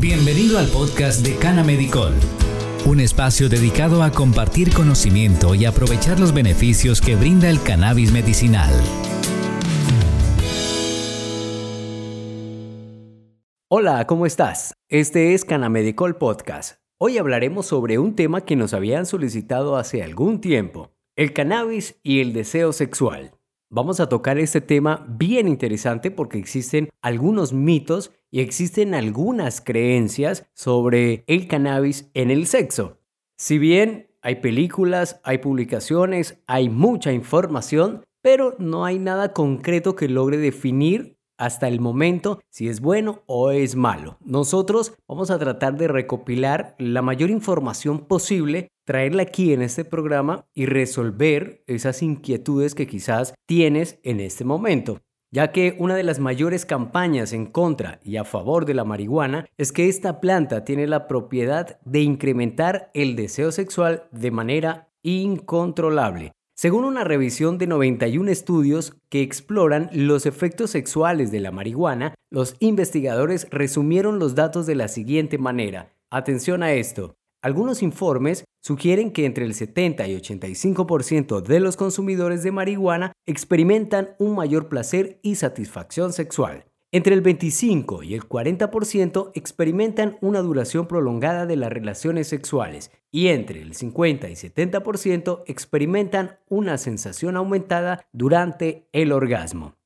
Bienvenido al podcast de Cana Medicol, un espacio dedicado a compartir conocimiento y aprovechar los beneficios que brinda el cannabis medicinal. Hola, ¿cómo estás? Este es Canamedicol Podcast. Hoy hablaremos sobre un tema que nos habían solicitado hace algún tiempo, el cannabis y el deseo sexual. Vamos a tocar este tema bien interesante porque existen algunos mitos y existen algunas creencias sobre el cannabis en el sexo. Si bien hay películas, hay publicaciones, hay mucha información, pero no hay nada concreto que logre definir hasta el momento si es bueno o es malo. Nosotros vamos a tratar de recopilar la mayor información posible, traerla aquí en este programa y resolver esas inquietudes que quizás tienes en este momento ya que una de las mayores campañas en contra y a favor de la marihuana es que esta planta tiene la propiedad de incrementar el deseo sexual de manera incontrolable. Según una revisión de 91 estudios que exploran los efectos sexuales de la marihuana, los investigadores resumieron los datos de la siguiente manera. Atención a esto. Algunos informes sugieren que entre el 70 y 85% de los consumidores de marihuana experimentan un mayor placer y satisfacción sexual. Entre el 25 y el 40% experimentan una duración prolongada de las relaciones sexuales y entre el 50 y 70% experimentan una sensación aumentada durante el orgasmo.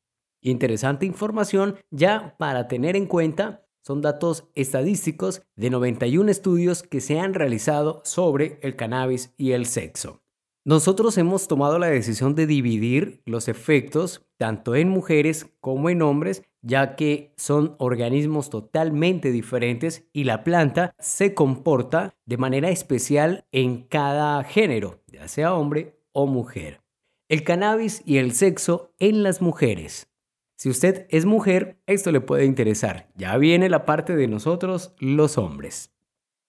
Interesante información ya para tener en cuenta son datos estadísticos de 91 estudios que se han realizado sobre el cannabis y el sexo. Nosotros hemos tomado la decisión de dividir los efectos tanto en mujeres como en hombres, ya que son organismos totalmente diferentes y la planta se comporta de manera especial en cada género, ya sea hombre o mujer. El cannabis y el sexo en las mujeres. Si usted es mujer, esto le puede interesar. Ya viene la parte de nosotros, los hombres.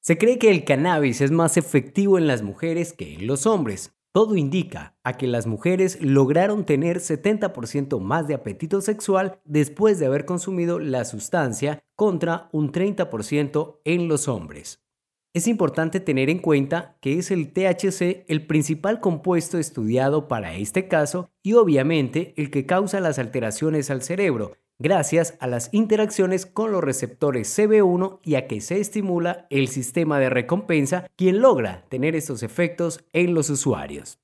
Se cree que el cannabis es más efectivo en las mujeres que en los hombres. Todo indica a que las mujeres lograron tener 70% más de apetito sexual después de haber consumido la sustancia contra un 30% en los hombres. Es importante tener en cuenta que es el THC el principal compuesto estudiado para este caso y obviamente el que causa las alteraciones al cerebro, gracias a las interacciones con los receptores CB1 y a que se estimula el sistema de recompensa, quien logra tener estos efectos en los usuarios.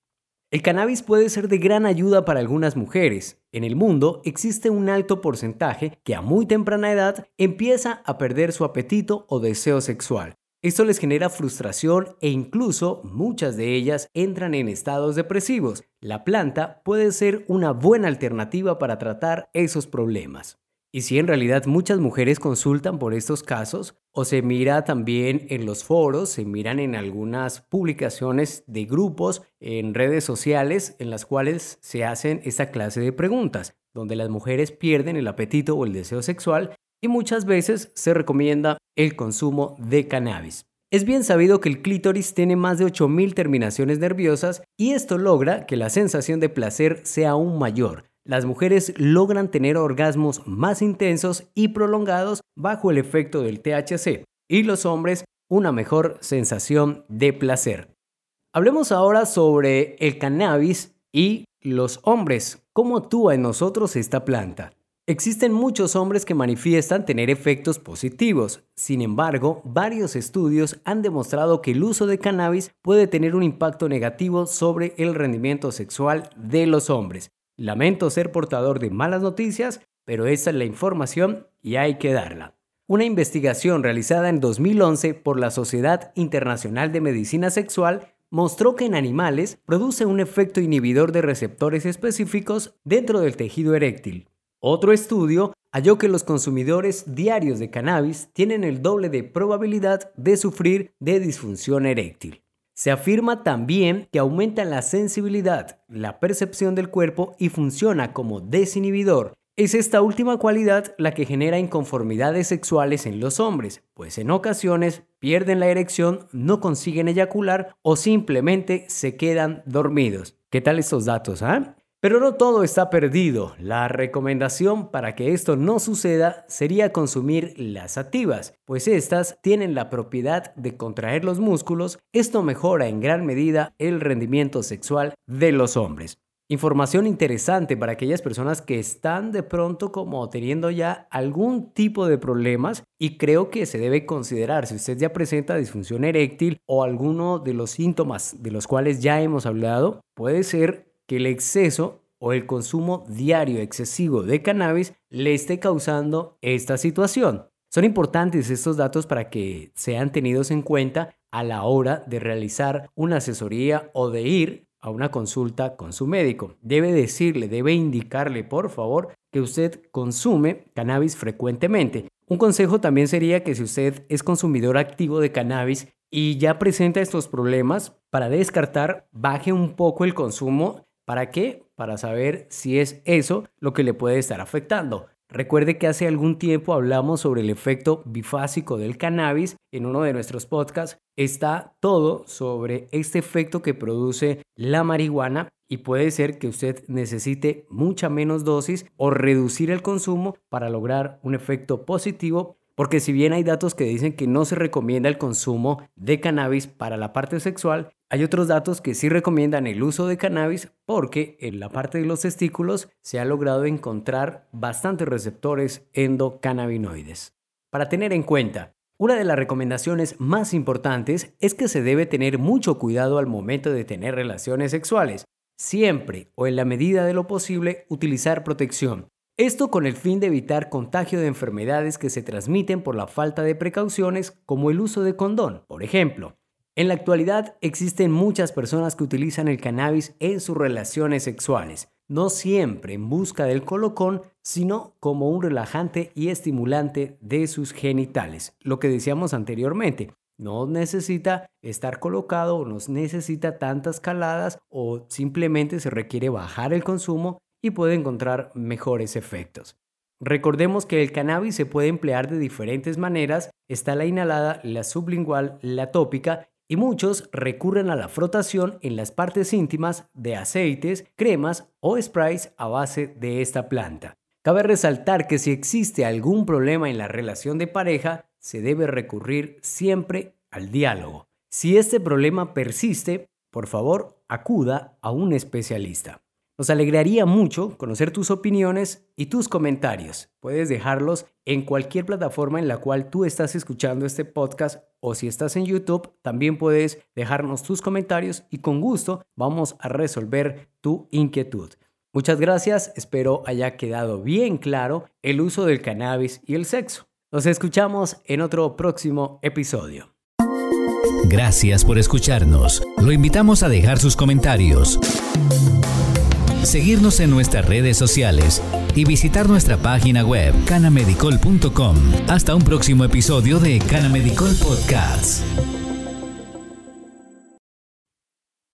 El cannabis puede ser de gran ayuda para algunas mujeres. En el mundo existe un alto porcentaje que a muy temprana edad empieza a perder su apetito o deseo sexual, esto les genera frustración e incluso muchas de ellas entran en estados depresivos. La planta puede ser una buena alternativa para tratar esos problemas. Y si en realidad muchas mujeres consultan por estos casos, o se mira también en los foros, se miran en algunas publicaciones de grupos en redes sociales en las cuales se hacen esta clase de preguntas, donde las mujeres pierden el apetito o el deseo sexual y muchas veces se recomienda el consumo de cannabis. Es bien sabido que el clítoris tiene más de 8.000 terminaciones nerviosas y esto logra que la sensación de placer sea aún mayor. Las mujeres logran tener orgasmos más intensos y prolongados bajo el efecto del THC y los hombres una mejor sensación de placer. Hablemos ahora sobre el cannabis y los hombres. ¿Cómo actúa en nosotros esta planta? Existen muchos hombres que manifiestan tener efectos positivos, sin embargo, varios estudios han demostrado que el uso de cannabis puede tener un impacto negativo sobre el rendimiento sexual de los hombres. Lamento ser portador de malas noticias, pero esa es la información y hay que darla. Una investigación realizada en 2011 por la Sociedad Internacional de Medicina Sexual mostró que en animales produce un efecto inhibidor de receptores específicos dentro del tejido eréctil. Otro estudio halló que los consumidores diarios de cannabis tienen el doble de probabilidad de sufrir de disfunción eréctil. Se afirma también que aumenta la sensibilidad, la percepción del cuerpo y funciona como desinhibidor. Es esta última cualidad la que genera inconformidades sexuales en los hombres, pues en ocasiones pierden la erección, no consiguen eyacular o simplemente se quedan dormidos. ¿Qué tal estos datos? Ah? Pero no todo está perdido. La recomendación para que esto no suceda sería consumir las activas, pues estas tienen la propiedad de contraer los músculos. Esto mejora en gran medida el rendimiento sexual de los hombres. Información interesante para aquellas personas que están de pronto como teniendo ya algún tipo de problemas y creo que se debe considerar si usted ya presenta disfunción eréctil o alguno de los síntomas de los cuales ya hemos hablado, puede ser que el exceso o el consumo diario excesivo de cannabis le esté causando esta situación. Son importantes estos datos para que sean tenidos en cuenta a la hora de realizar una asesoría o de ir a una consulta con su médico. Debe decirle, debe indicarle, por favor, que usted consume cannabis frecuentemente. Un consejo también sería que si usted es consumidor activo de cannabis y ya presenta estos problemas, para descartar, baje un poco el consumo ¿Para qué? Para saber si es eso lo que le puede estar afectando. Recuerde que hace algún tiempo hablamos sobre el efecto bifásico del cannabis en uno de nuestros podcasts. Está todo sobre este efecto que produce la marihuana y puede ser que usted necesite mucha menos dosis o reducir el consumo para lograr un efecto positivo porque si bien hay datos que dicen que no se recomienda el consumo de cannabis para la parte sexual, hay otros datos que sí recomiendan el uso de cannabis porque en la parte de los testículos se ha logrado encontrar bastantes receptores endocannabinoides. Para tener en cuenta, una de las recomendaciones más importantes es que se debe tener mucho cuidado al momento de tener relaciones sexuales. Siempre o en la medida de lo posible utilizar protección, esto con el fin de evitar contagio de enfermedades que se transmiten por la falta de precauciones como el uso de condón, por ejemplo. En la actualidad existen muchas personas que utilizan el cannabis en sus relaciones sexuales, no siempre en busca del colocón, sino como un relajante y estimulante de sus genitales, lo que decíamos anteriormente. No necesita estar colocado no necesita tantas caladas o simplemente se requiere bajar el consumo y puede encontrar mejores efectos. Recordemos que el cannabis se puede emplear de diferentes maneras, está la inhalada, la sublingual, la tópica y muchos recurren a la frotación en las partes íntimas de aceites, cremas o sprays a base de esta planta. Cabe resaltar que si existe algún problema en la relación de pareja, se debe recurrir siempre al diálogo. Si este problema persiste, por favor, acuda a un especialista. Nos alegraría mucho conocer tus opiniones y tus comentarios. Puedes dejarlos en cualquier plataforma en la cual tú estás escuchando este podcast o si estás en YouTube, también puedes dejarnos tus comentarios y con gusto vamos a resolver tu inquietud. Muchas gracias, espero haya quedado bien claro el uso del cannabis y el sexo. Nos escuchamos en otro próximo episodio. Gracias por escucharnos. Lo invitamos a dejar sus comentarios seguirnos en nuestras redes sociales y visitar nuestra página web canamedicol.com. Hasta un próximo episodio de Canamedicol Podcast.